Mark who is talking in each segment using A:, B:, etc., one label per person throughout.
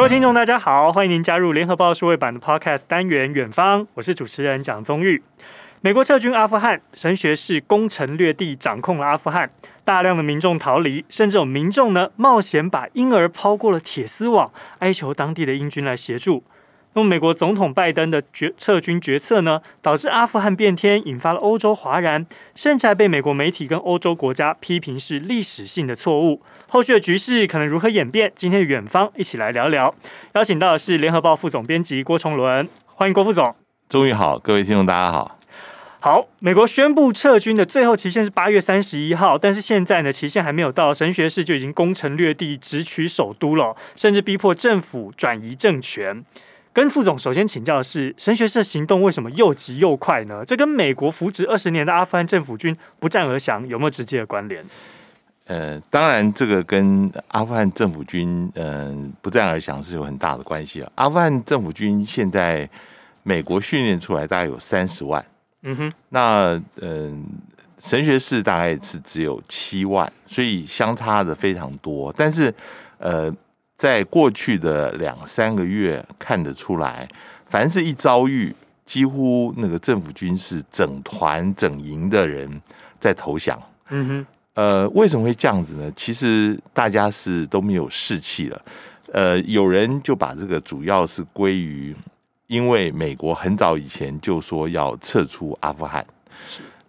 A: 各位听众，大家好，欢迎您加入联合报数位版的 Podcast 单元《远方》，我是主持人蒋宗玉。美国撤军阿富汗，神学士攻城略地，掌控了阿富汗，大量的民众逃离，甚至有民众呢冒险把婴儿抛过了铁丝网，哀求当地的英军来协助。那么，美国总统拜登的决撤军决策呢，导致阿富汗变天，引发了欧洲哗然，甚至还被美国媒体跟欧洲国家批评是历史性的错误。后续的局势可能如何演变？今天的远方一起来聊聊。邀请到的是联合报副总编辑郭崇伦，欢迎郭副总。
B: 终于好，各位听众大家好。
A: 好，美国宣布撤军的最后期限是八月三十一号，但是现在呢，期限还没有到，神学士就已经攻城略地，直取首都了，甚至逼迫政府转移政权。跟副总首先请教的是，神学社行动为什么又急又快呢？这跟美国扶植二十年的阿富汗政府军不战而降有没有直接的关联？
B: 呃，当然，这个跟阿富汗政府军嗯、呃、不战而降是有很大的关系啊。阿富汗政府军现在美国训练出来大概有三十万，嗯哼，那嗯、呃、神学士大概是只有七万，所以相差的非常多。但是呃。在过去的两三个月看得出来，凡是一遭遇，几乎那个政府军是整团整营的人在投降。嗯哼，呃，为什么会这样子呢？其实大家是都没有士气了。呃，有人就把这个主要是归于，因为美国很早以前就说要撤出阿富汗。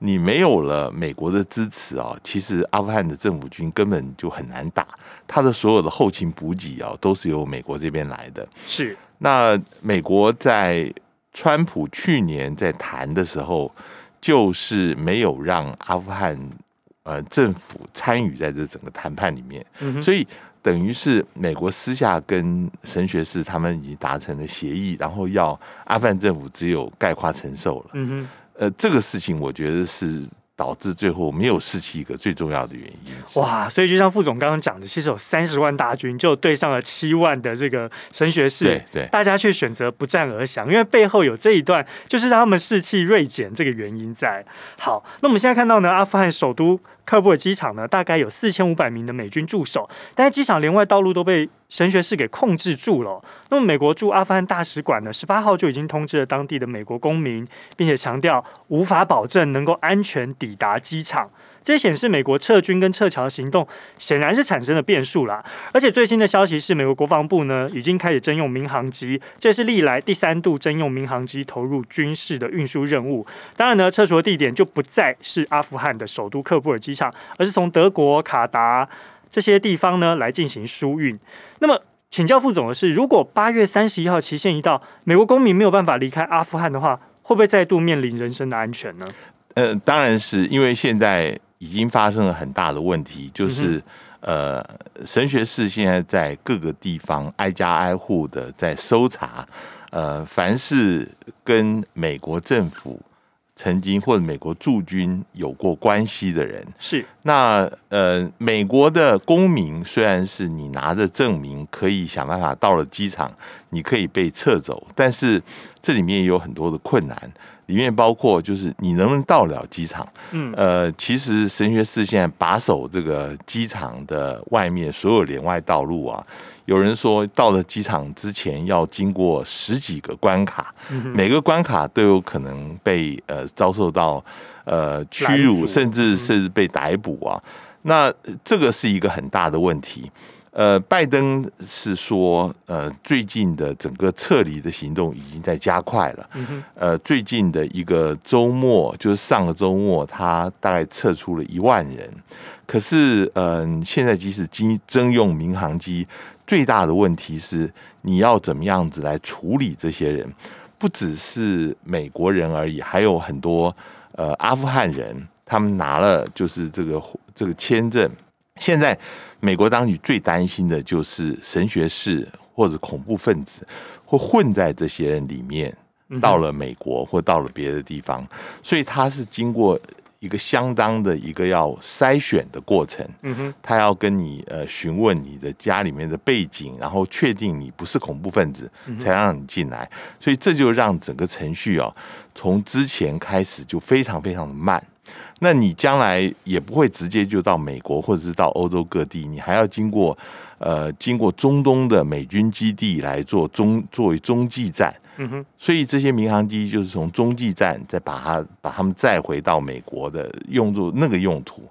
B: 是。你没有了美国的支持啊，其实阿富汗的政府军根本就很难打，他的所有的后勤补给啊，都是由美国这边来的。
A: 是，
B: 那美国在川普去年在谈的时候，就是没有让阿富汗呃政府参与在这整个谈判里面，嗯、所以等于是美国私下跟神学士他们已经达成了协议，然后要阿富汗政府只有概括承受了。嗯哼。呃，这个事情我觉得是导致最后没有士气一个最重要的原因。
A: 哇，所以就像副总刚刚讲的，其实有三十万大军就对上了七万的这个神学士，
B: 对对，
A: 大家却选择不战而降，因为背后有这一段就是让他们士气锐减这个原因在。好，那我们现在看到呢，阿富汗首都。喀布尔机场呢，大概有四千五百名的美军驻守，但是机场连外道路都被神学士给控制住了。那么，美国驻阿富汗大使馆呢，十八号就已经通知了当地的美国公民，并且强调无法保证能够安全抵抵达机场。这显示美国撤军跟撤侨的行动显然是产生了变数啦。而且最新的消息是，美国国防部呢已经开始征用民航机，这是历来第三度征用民航机投入军事的运输任务。当然呢，撤除的地点就不再是阿富汗的首都喀布尔机场，而是从德国、卡达这些地方呢来进行输运。那么，请教副总的是，如果八月三十一号期限一到，美国公民没有办法离开阿富汗的话，会不会再度面临人身的安全呢？
B: 呃，当然是因为现在。已经发生了很大的问题，就是，呃，神学士现在在各个地方挨家挨户的在搜查，呃，凡是跟美国政府曾经或者美国驻军有过关系的人，
A: 是
B: 那呃，美国的公民虽然是你拿着证明可以想办法到了机场，你可以被撤走，但是这里面也有很多的困难。里面包括就是你能不能到了机场？嗯，呃，其实神学士现在把守这个机场的外面所有连外道路啊，有人说到了机场之前要经过十几个关卡，每个关卡都有可能被呃遭受到呃屈辱，甚至甚至被逮捕啊。那这个是一个很大的问题。呃，拜登是说，呃，最近的整个撤离的行动已经在加快了。呃，最近的一个周末，就是上个周末，他大概撤出了一万人。可是，嗯、呃，现在即使经征用民航机，最大的问题是你要怎么样子来处理这些人？不只是美国人而已，还有很多呃阿富汗人，他们拿了就是这个这个签证。现在美国当局最担心的就是神学士或者恐怖分子会混在这些人里面，到了美国或到了别的地方，所以他是经过一个相当的一个要筛选的过程。嗯哼，他要跟你呃询问你的家里面的背景，然后确定你不是恐怖分子，才让你进来。所以这就让整个程序哦，从之前开始就非常非常的慢。那你将来也不会直接就到美国或者是到欧洲各地，你还要经过呃经过中东的美军基地来做中作为中继站。嗯哼，所以这些民航机就是从中继站再把它把它们再回到美国的用作那个用途，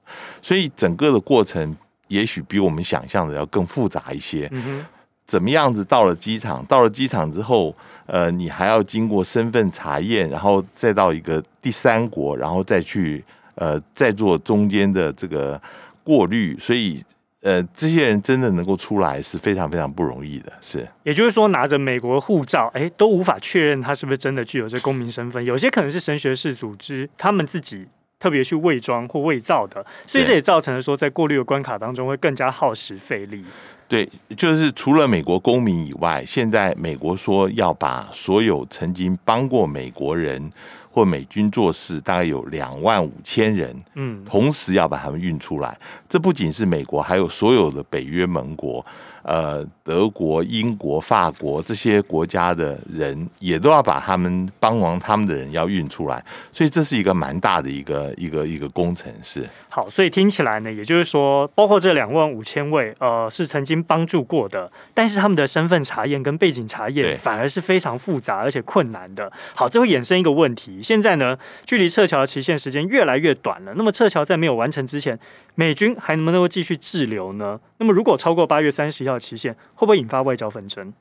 B: 所以整个的过程也许比我们想象的要更复杂一些。嗯哼，怎么样子到了机场？到了机场之后，呃，你还要经过身份查验，然后再到一个第三国，然后再去呃在做中间的这个过滤，所以。呃，这些人真的能够出来是非常非常不容易的，是。
A: 也就是说，拿着美国护照，哎，都无法确认他是不是真的具有这公民身份。有些可能是神学士组织他们自己特别去伪装或伪造的，所以这也造成了说，在过滤的关卡当中会更加耗时费力。
B: 对，就是除了美国公民以外，现在美国说要把所有曾经帮过美国人。或美军做事大概有两万五千人，嗯，同时要把他们运出来。这不仅是美国，还有所有的北约盟国。呃，德国、英国、法国这些国家的人也都要把他们帮忙，他们的人要运出来，所以这是一个蛮大的一个一个一个工程。是
A: 好，所以听起来呢，也就是说，包括这两万五千位，呃，是曾经帮助过的，但是他们的身份查验跟背景查验反而是非常复杂而且困难的。好，这会衍生一个问题，现在呢，距离撤侨的期限时间越来越短了。那么撤侨在没有完成之前，美军还能不能够继续滞留呢？那么如果超过八月三十一号期限，会不会引发外交纷争？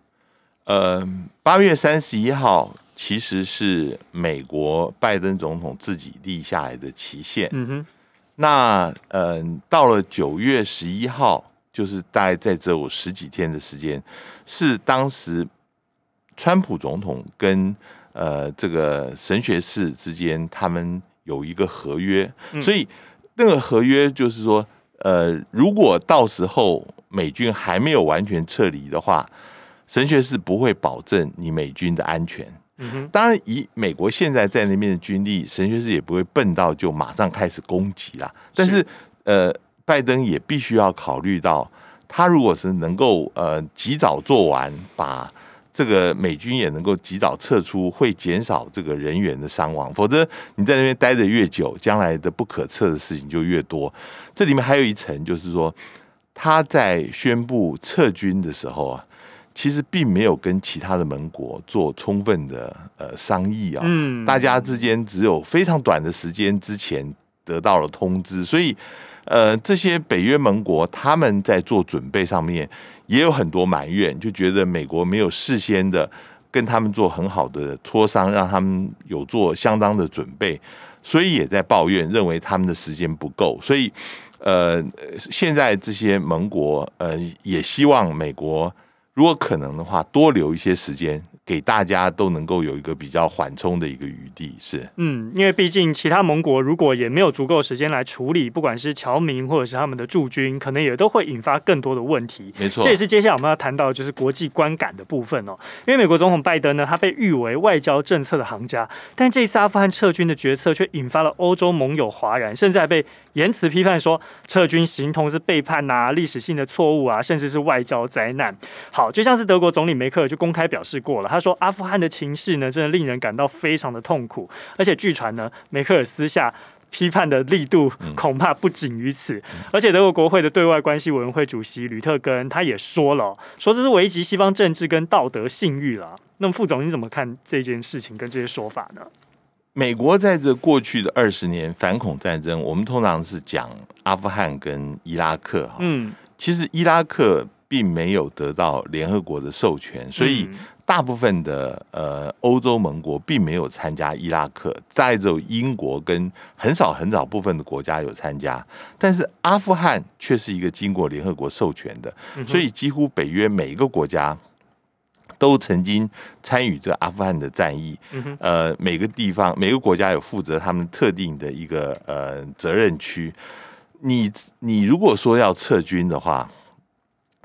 B: 呃，八月三十一号其实是美国拜登总统自己立下来的期限。嗯哼。那呃，到了九月十一号，就是大概在这有十几天的时间，是当时川普总统跟呃这个神学士之间他们有一个合约，嗯、所以那个合约就是说，呃，如果到时候。美军还没有完全撤离的话，神学士不会保证你美军的安全。嗯，当然以美国现在在那边的军力，神学士也不会笨到就马上开始攻击啦。但是，呃，拜登也必须要考虑到，他如果是能够呃及早做完，把这个美军也能够及早撤出，会减少这个人员的伤亡。否则你在那边待得越久，将来的不可测的事情就越多。这里面还有一层，就是说。他在宣布撤军的时候啊，其实并没有跟其他的盟国做充分的呃商议啊，嗯，大家之间只有非常短的时间之前得到了通知，所以呃，这些北约盟国他们在做准备上面也有很多埋怨，就觉得美国没有事先的跟他们做很好的磋商，让他们有做相当的准备，所以也在抱怨，认为他们的时间不够，所以。呃，现在这些盟国呃也希望美国如果可能的话，多留一些时间。给大家都能够有一个比较缓冲的一个余地，是
A: 嗯，因为毕竟其他盟国如果也没有足够时间来处理，不管是侨民或者是他们的驻军，可能也都会引发更多的问题。
B: 没错，
A: 这也是接下来我们要谈到的就是国际观感的部分哦。因为美国总统拜登呢，他被誉为外交政策的行家，但这一次阿富汗撤军的决策却引发了欧洲盟友哗然，甚至还被言辞批判说撤军形同是背叛呐、啊、历史性的错误啊，甚至是外交灾难。好，就像是德国总理梅克尔就公开表示过了，他。他说：“阿富汗的情势呢，真的令人感到非常的痛苦。而且据传呢，梅克尔私下批判的力度恐怕不仅于此。而且德国国会的对外关系委员会主席吕特根他也说了，说这是危及西方政治跟道德信誉了。那么副总你怎么看这件事情跟这些说法呢？
B: 美国在这过去的二十年反恐战争，我们通常是讲阿富汗跟伊拉克。嗯，其实伊拉克并没有得到联合国的授权，所以。”大部分的呃欧洲盟国并没有参加伊拉克，再只有英国跟很少很少部分的国家有参加，但是阿富汗却是一个经过联合国授权的，所以几乎北约每一个国家都曾经参与这阿富汗的战役。呃，每个地方每个国家有负责他们特定的一个呃责任区。你你如果说要撤军的话，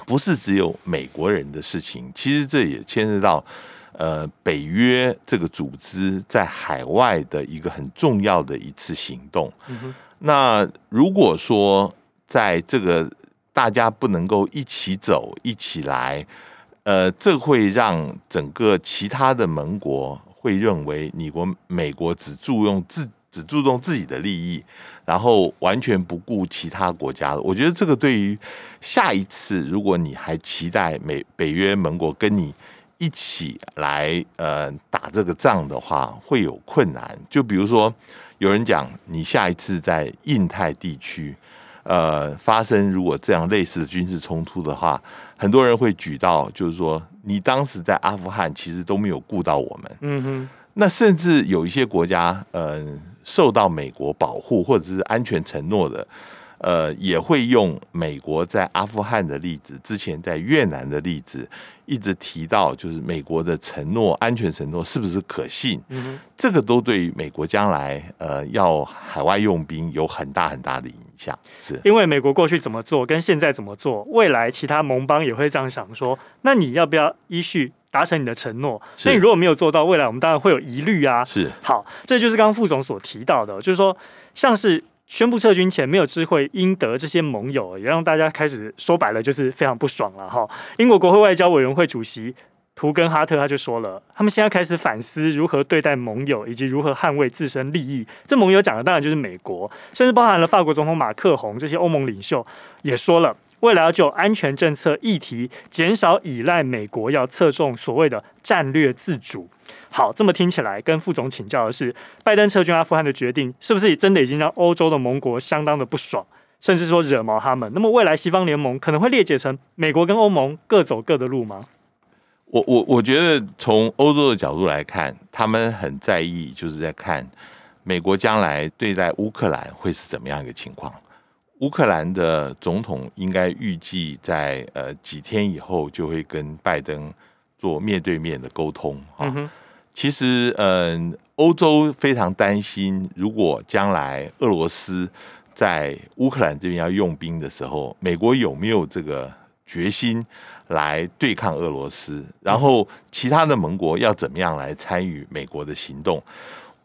B: 不是只有美国人的事情，其实这也牵涉到，呃，北约这个组织在海外的一个很重要的一次行动。嗯。那如果说在这个大家不能够一起走、一起来，呃，这会让整个其他的盟国会认为，你国美国只注重自只注重自己的利益，然后完全不顾其他国家的。我觉得这个对于下一次，如果你还期待美北约盟国跟你一起来呃打这个仗的话，会有困难。就比如说，有人讲你下一次在印太地区呃发生如果这样类似的军事冲突的话，很多人会举到就是说，你当时在阿富汗其实都没有顾到我们。嗯哼。那甚至有一些国家，呃，受到美国保护或者是安全承诺的，呃，也会用美国在阿富汗的例子，之前在越南的例子，一直提到，就是美国的承诺、安全承诺是不是可信？嗯哼，这个都对于美国将来呃要海外用兵有很大很大的影响。是
A: 因为美国过去怎么做，跟现在怎么做，未来其他盟邦也会这样想说，那你要不要依序？达成你的承诺，所以你如果没有做到，未来我们当然会有疑虑啊。
B: 是，
A: 好，这就是刚刚副总所提到的，就是说，像是宣布撤军前没有知会英德这些盟友，也让大家开始说白了就是非常不爽了哈。英国国会外交委员会主席图根哈特他就说了，他们现在开始反思如何对待盟友，以及如何捍卫自身利益。这盟友讲的当然就是美国，甚至包含了法国总统马克宏这些欧盟领袖也说了。未来要就安全政策议题减少依赖美国，要侧重所谓的战略自主。好，这么听起来，跟副总请教的是，拜登撤军阿富汗的决定，是不是真的已经让欧洲的盟国相当的不爽，甚至说惹毛他们？那么未来西方联盟可能会裂解成美国跟欧盟各走各的路吗？
B: 我我我觉得从欧洲的角度来看，他们很在意，就是在看美国将来对待乌克兰会是怎么样一个情况。乌克兰的总统应该预计在呃几天以后就会跟拜登做面对面的沟通啊。其实，嗯，欧洲非常担心，如果将来俄罗斯在乌克兰这边要用兵的时候，美国有没有这个决心来对抗俄罗斯？然后，其他的盟国要怎么样来参与美国的行动？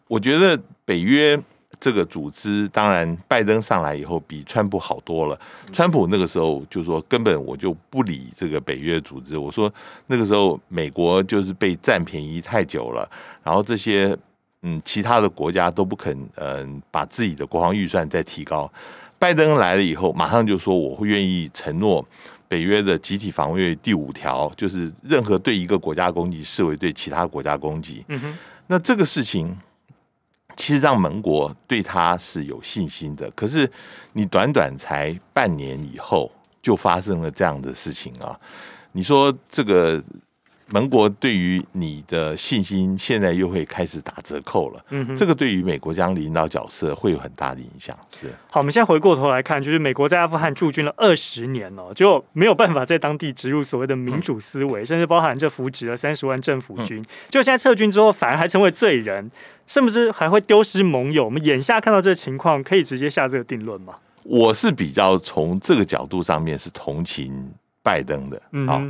B: 我觉得北约。这个组织当然，拜登上来以后比川普好多了。川普那个时候就说，根本我就不理这个北约组织。我说那个时候美国就是被占便宜太久了，然后这些嗯其他的国家都不肯嗯把自己的国防预算再提高。拜登来了以后，马上就说我会愿意承诺北约的集体防卫第五条，就是任何对一个国家攻击视为对其他国家攻击。嗯哼，那这个事情。其实让盟国对他是有信心的，可是你短短才半年以后就发生了这样的事情啊！你说这个盟国对于你的信心现在又会开始打折扣了，嗯，这个对于美国这样领导角色会有很大的影响。是。
A: 好，我们现在回过头来看，就是美国在阿富汗驻军了二十年哦，就没有办法在当地植入所谓的民主思维，甚至包含这扶植了三十万政府军，就现在撤军之后，反而还成为罪人。甚至还会丢失盟友？我们眼下看到这个情况，可以直接下这个定论吗？
B: 我是比较从这个角度上面是同情拜登的。嗯，好，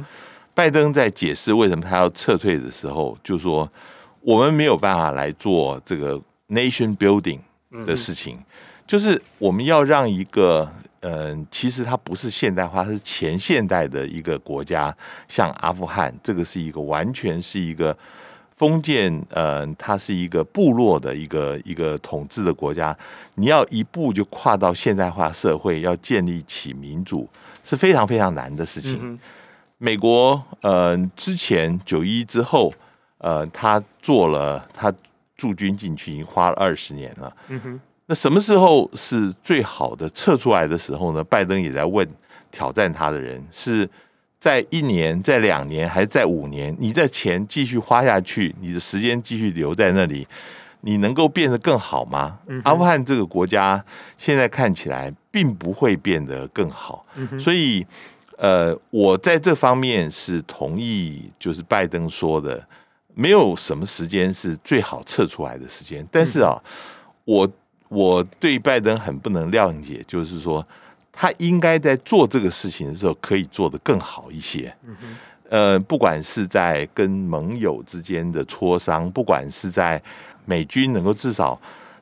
B: 拜登在解释为什么他要撤退的时候，就说我们没有办法来做这个 nation building 的事情，嗯、就是我们要让一个嗯、呃，其实它不是现代化，它是前现代的一个国家，像阿富汗，这个是一个完全是一个。封建，呃，它是一个部落的一个一个统治的国家，你要一步就跨到现代化社会，要建立起民主是非常非常难的事情。嗯、美国，呃，之前九一之后，呃，他做了他驻军进去已经花了二十年了。嗯哼，那什么时候是最好的撤出来的时候呢？拜登也在问挑战他的人是。在一年，在两年，还是在五年？你在钱继续花下去，你的时间继续留在那里，你能够变得更好吗？嗯、阿富汗这个国家现在看起来并不会变得更好，嗯、所以，呃，我在这方面是同意，就是拜登说的，没有什么时间是最好撤出来的时间。但是啊，我我对拜登很不能谅解，就是说。他应该在做这个事情的时候，可以做得更好一些。呃，不管是在跟盟友之间的磋商，不管是在美军能够至少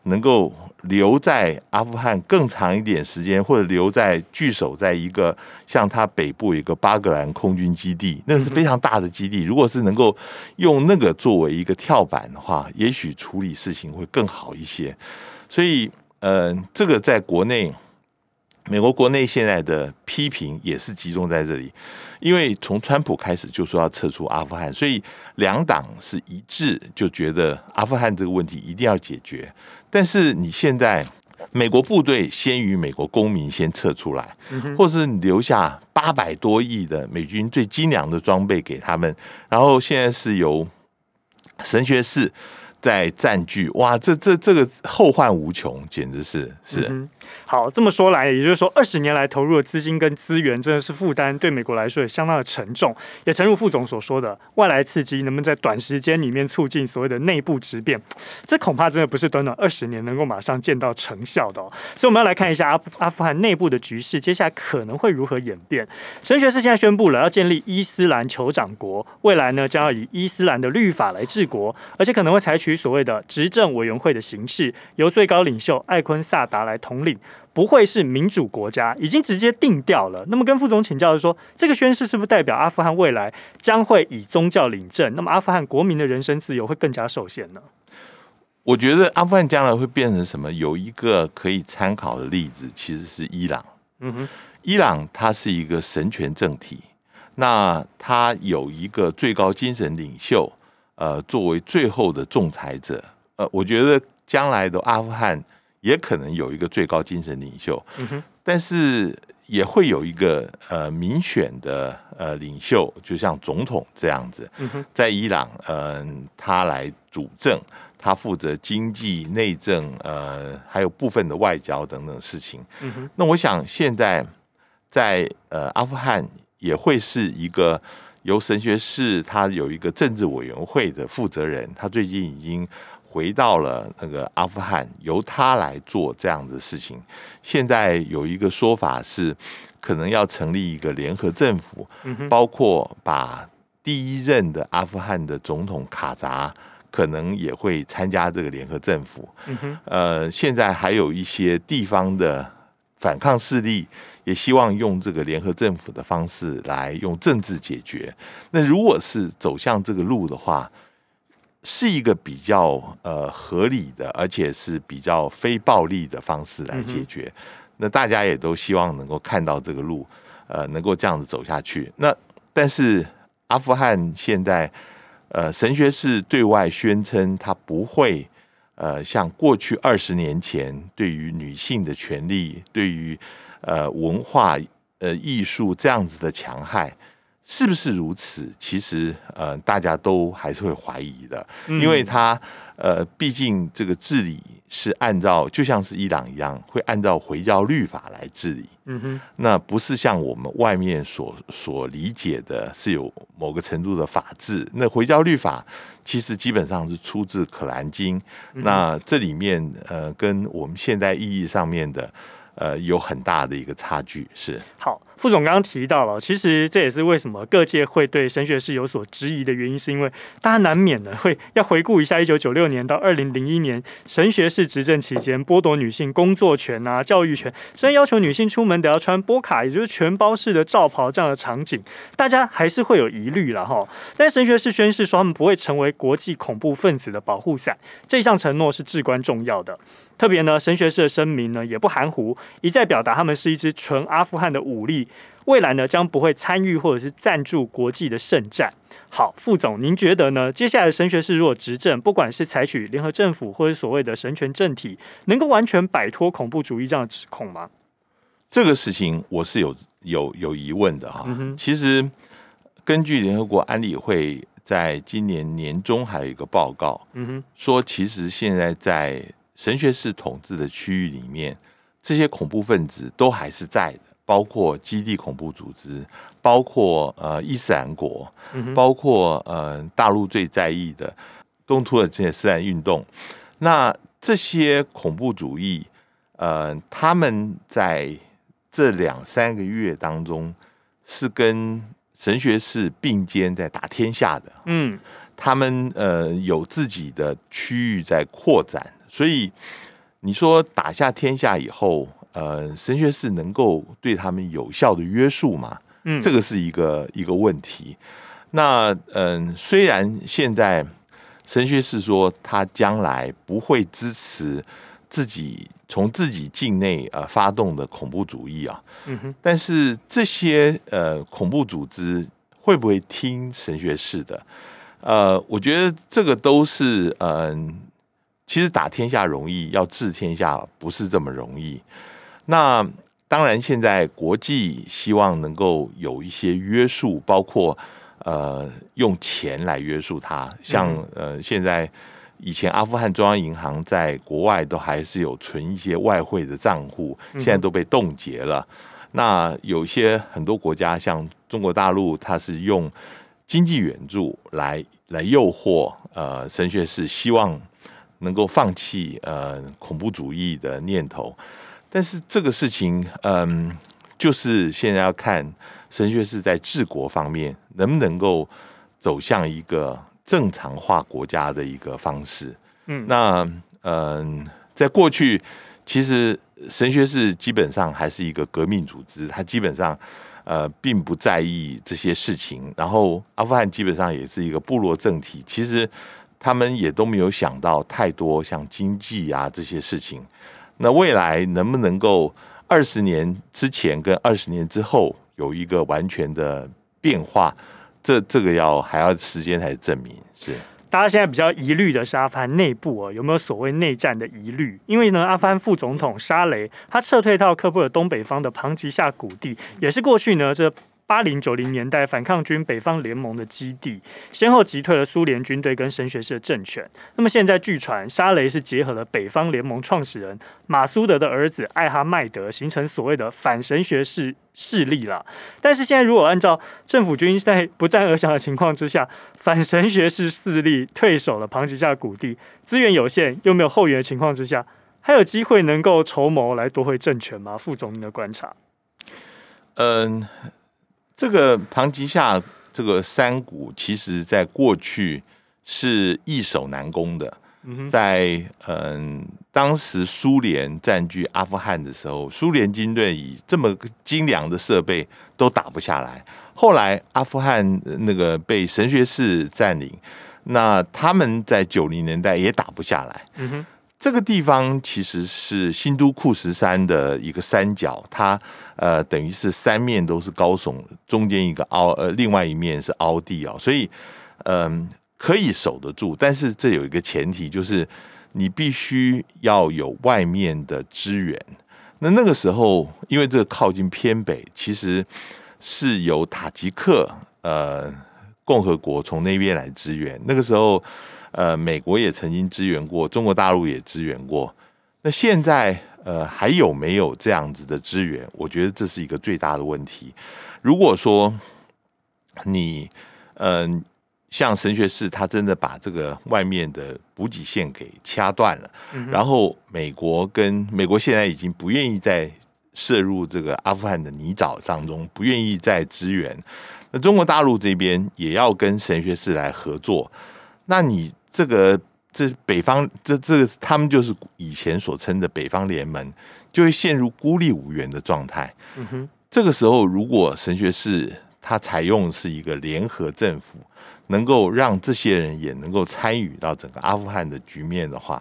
B: 能够留在阿富汗更长一点时间，或者留在据守在一个像它北部一个巴格兰空军基地，那是非常大的基地。如果是能够用那个作为一个跳板的话，也许处理事情会更好一些。所以，呃，这个在国内，美国国内现在的批评也是集中在这里，因为从川普开始就说要撤出阿富汗，所以两党是一致就觉得阿富汗这个问题一定要解决。但是你现在美国部队先于美国公民先撤出来，或者是你留下八百多亿的美军最精良的装备给他们，然后现在是由神学士在占据，哇，这这这个后患无穷，简直是是。嗯
A: 好，这么说来，也就是说，二十年来投入的资金跟资源真的是负担，对美国来说也相当的沉重。也诚如副总所说的，外来刺激能不能在短时间里面促进所谓的内部质变，这恐怕真的不是短短二十年能够马上见到成效的哦。所以我们要来看一下阿阿富汗内部的局势，接下来可能会如何演变。神学士现在宣布了要建立伊斯兰酋长国，未来呢将要以伊斯兰的律法来治国，而且可能会采取所谓的执政委员会的形式，由最高领袖艾坤萨达来统领。不会是民主国家，已经直接定掉了。那么跟副总请教的说，这个宣誓是不是代表阿富汗未来将会以宗教领政？那么阿富汗国民的人身自由会更加受限呢？
B: 我觉得阿富汗将来会变成什么？有一个可以参考的例子，其实是伊朗。嗯哼，伊朗它是一个神权政体，那它有一个最高精神领袖，呃，作为最后的仲裁者。呃，我觉得将来的阿富汗。也可能有一个最高精神领袖，但是也会有一个呃民选的呃领袖，就像总统这样子，在伊朗，嗯，他来主政，他负责经济、内政，呃，还有部分的外交等等事情。那我想现在在呃阿富汗也会是一个由神学士，他有一个政治委员会的负责人，他最近已经。回到了那个阿富汗，由他来做这样的事情。现在有一个说法是，可能要成立一个联合政府，包括把第一任的阿富汗的总统卡扎可能也会参加这个联合政府。呃，现在还有一些地方的反抗势力也希望用这个联合政府的方式来用政治解决。那如果是走向这个路的话，是一个比较呃合理的，而且是比较非暴力的方式来解决。那大家也都希望能够看到这个路，呃，能够这样子走下去。那但是阿富汗现在，呃，神学士对外宣称他不会呃像过去二十年前对于女性的权利、对于呃文化、呃艺术这样子的强害。是不是如此？其实，呃，大家都还是会怀疑的，因为他，呃，毕竟这个治理是按照，就像是伊朗一样，会按照回教律法来治理。嗯哼，那不是像我们外面所所理解的，是有某个程度的法治。那回教律法其实基本上是出自《可兰经》，那这里面，呃，跟我们现代意义上面的。呃，有很大的一个差距，是。好，
A: 副总刚刚提到了，其实这也是为什么各界会对神学士有所质疑的原因，是因为大家难免的会要回顾一下一九九六年到二零零一年神学士执政期间剥夺女性工作权啊、教育权，甚至要求女性出门都要穿波卡，也就是全包式的罩袍这样的场景，大家还是会有疑虑了哈。但神学士宣誓说他们不会成为国际恐怖分子的保护伞，这项承诺是至关重要的。特别呢，神学士的声明呢也不含糊，一再表达他们是一支纯阿富汗的武力，未来呢将不会参与或者是赞助国际的圣战。好，副总，您觉得呢？接下来的神学士如果执政，不管是采取联合政府或者所谓的神权政体，能够完全摆脱恐怖主义这样的指控吗？
B: 这个事情我是有有有疑问的哈。嗯、其实根据联合国安理会在今年年中还有一个报告，嗯哼，说其实现在在神学士统治的区域里面，这些恐怖分子都还是在的，包括基地恐怖组织，包括呃伊斯兰国，包括呃大陆最在意的东突厥这些斯兰运动。那这些恐怖主义，呃，他们在这两三个月当中是跟神学士并肩在打天下的。嗯，他们呃有自己的区域在扩展。所以你说打下天下以后，呃，神学士能够对他们有效的约束嘛？嗯，这个是一个一个问题。那嗯、呃，虽然现在神学士说他将来不会支持自己从自己境内呃发动的恐怖主义啊，
A: 嗯哼，
B: 但是这些呃恐怖组织会不会听神学士的？呃，我觉得这个都是嗯、呃，其实打天下容易，要治天下不是这么容易。那当然，现在国际希望能够有一些约束，包括呃用钱来约束它，像呃现在以前阿富汗中央银行在国外都还是有存一些外汇的账户，现在都被冻结了。那有些很多国家，像中国大陆，它是用。经济援助来来诱惑呃神学士，希望能够放弃呃恐怖主义的念头，但是这个事情嗯、呃，就是现在要看神学士在治国方面能不能够走向一个正常化国家的一个方式。嗯，那嗯、呃，在过去其实神学士基本上还是一个革命组织，它基本上。呃，并不在意这些事情。然后，阿富汗基本上也是一个部落政体，其实他们也都没有想到太多像经济啊这些事情。那未来能不能够二十年之前跟二十年之后有一个完全的变化？这这个要还要时间才证明是。
A: 大家现在比较疑虑的是阿富汗内部哦，有没有所谓内战的疑虑？因为呢，阿富汗副总统沙雷他撤退到喀布尔东北方的庞吉夏谷地，也是过去呢这。八零九零年代反抗军北方联盟的基地，先后击退了苏联军队跟神学士的政权。那么现在据传，沙雷是结合了北方联盟创始人马苏德的儿子艾哈迈德，形成所谓的反神学士势力了。但是现在如果按照政府军在不战而降的情况之下，反神学士势力退守了庞吉下谷地，资源有限又没有后援的情况之下，还有机会能够筹谋来夺回政权吗？副总，您的观察？
B: 嗯。这个庞吉夏这个山谷，其实在过去是易守难攻的。在嗯，当时苏联占据阿富汗的时候，苏联军队以这么精良的设备都打不下来。后来阿富汗那个被神学士占领，那他们在九零年代也打不下来。嗯哼。这个地方其实是新都库什山的一个山脚，它呃等于是三面都是高耸，中间一个凹，呃另外一面是凹地啊，所以嗯、可以守得住，但是这有一个前提，就是你必须要有外面的支援。那那个时候，因为这个靠近偏北，其实是由塔吉克呃共和国从那边来支援。那个时候。呃，美国也曾经支援过，中国大陆也支援过。那现在呃还有没有这样子的支援？我觉得这是一个最大的问题。如果说你嗯、呃，像神学士他真的把这个外面的补给线给掐断了，然后美国跟美国现在已经不愿意再涉入这个阿富汗的泥沼当中，不愿意再支援。那中国大陆这边也要跟神学士来合作，那你。这个这北方这这个他们就是以前所称的北方联盟，就会陷入孤立无援的状态。嗯哼，这个时候如果神学士他采用是一个联合政府，能够让这些人也能够参与到整个阿富汗的局面的话，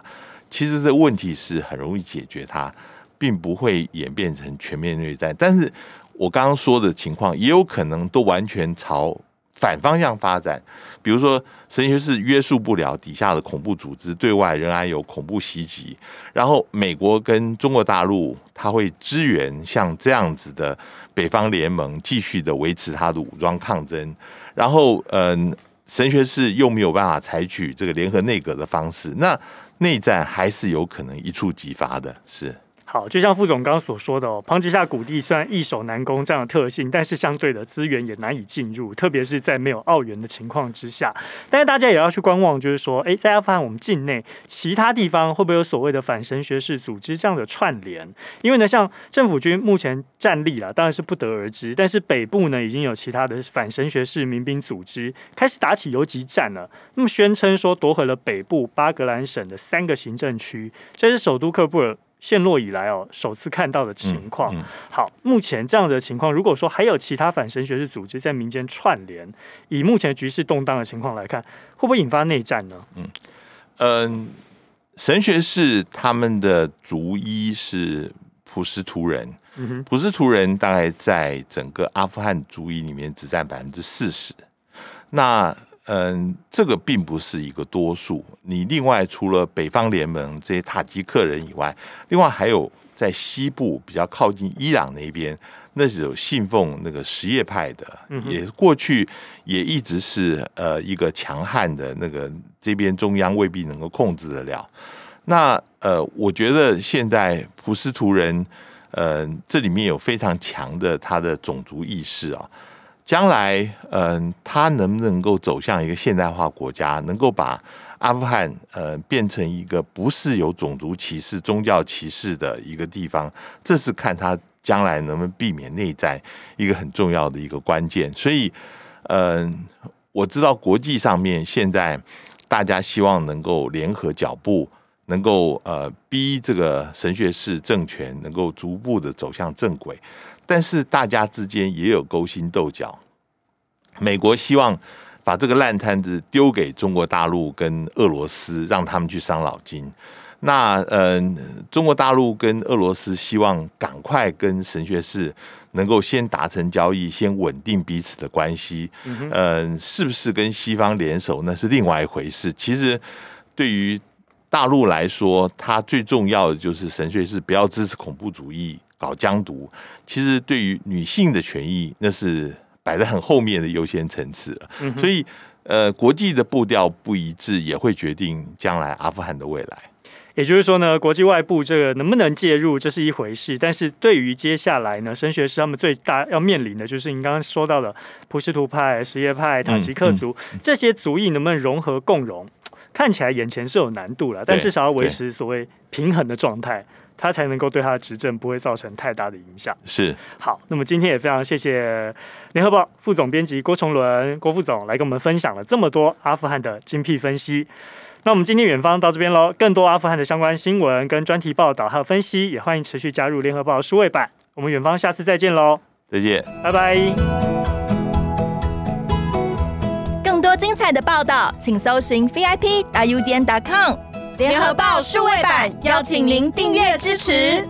B: 其实这问题是很容易解决，它并不会演变成全面内战。但是我刚刚说的情况也有可能都完全朝。反方向发展，比如说神学士约束不了底下的恐怖组织，对外仍然有恐怖袭击，然后美国跟中国大陆他会支援像这样子的北方联盟，继续的维持他的武装抗争，然后嗯，神学士又没有办法采取这个联合内阁的方式，那内战还是有可能一触即发的，是。
A: 好，就像副总刚刚所说的哦，庞吉下谷地虽然易守难攻这样的特性，但是相对的资源也难以进入，特别是在没有澳元的情况之下。但是大家也要去观望，就是说，诶，在阿富汗我们境内其他地方会不会有所谓的反神学士组织这样的串联？因为呢，像政府军目前战力啊，当然是不得而知。但是北部呢，已经有其他的反神学士民兵组织开始打起游击战了。那么宣称说夺回了北部巴格兰省的三个行政区，这是首都喀布尔。陷落以来哦，首次看到的情况。嗯嗯、好，目前这样的情况，如果说还有其他反神学士组织在民间串联，以目前局势动荡的情况来看，会不会引发内战呢？
B: 嗯嗯，神学士他们的族裔是普什图人，嗯，普什图人大概在整个阿富汗族裔里面只占百分之四十。那嗯，这个并不是一个多数。你另外除了北方联盟这些塔吉克人以外，另外还有在西部比较靠近伊朗那边，那是有信奉那个什叶派的，也过去也一直是呃一个强悍的那个这边中央未必能够控制得了。那呃，我觉得现在普什图人，呃，这里面有非常强的他的种族意识啊。将来，嗯，他能不能够走向一个现代化国家，能够把阿富汗，呃，变成一个不是有种族歧视、宗教歧视的一个地方，这是看他将来能不能避免内战一个很重要的一个关键。所以，嗯，我知道国际上面现在大家希望能够联合脚步，能够呃逼这个神学士政权能够逐步的走向正轨。但是大家之间也有勾心斗角。美国希望把这个烂摊子丢给中国大陆跟俄罗斯，让他们去伤脑筋。那嗯、呃，中国大陆跟俄罗斯希望赶快跟神学士能够先达成交易，先稳定彼此的关系。嗯、呃，是不是跟西方联手，那是另外一回事。其实对于大陆来说，它最重要的就是神学士不要支持恐怖主义。搞疆独，其实对于女性的权益，那是摆在很后面的优先层次了。嗯、所以，呃，国际的步调不一致，也会决定将来阿富汗的未来。
A: 也就是说呢，国际外部这个能不能介入，这是一回事。但是对于接下来呢，神学士他们最大要面临的，就是您刚刚说到的普什图派、什叶派、塔吉克族、嗯嗯、这些族裔能不能融合共荣，看起来眼前是有难度了，但至少要维持所谓平衡的状态。他才能够对他的执政不会造成太大的影响。
B: 是。
A: 好，那么今天也非常谢谢联合报副总编辑郭崇伦郭副总来跟我们分享了这么多阿富汗的精辟分析。那我们今天远方到这边喽，更多阿富汗的相关新闻跟专题报道还有分析，也欢迎持续加入联合报数位版。我们远方下次再见喽，
B: 再见，
A: 拜拜。
C: 更多精彩的报道，请搜寻 VIP 大 U 点 com。联合报数位版，邀请您订阅支持。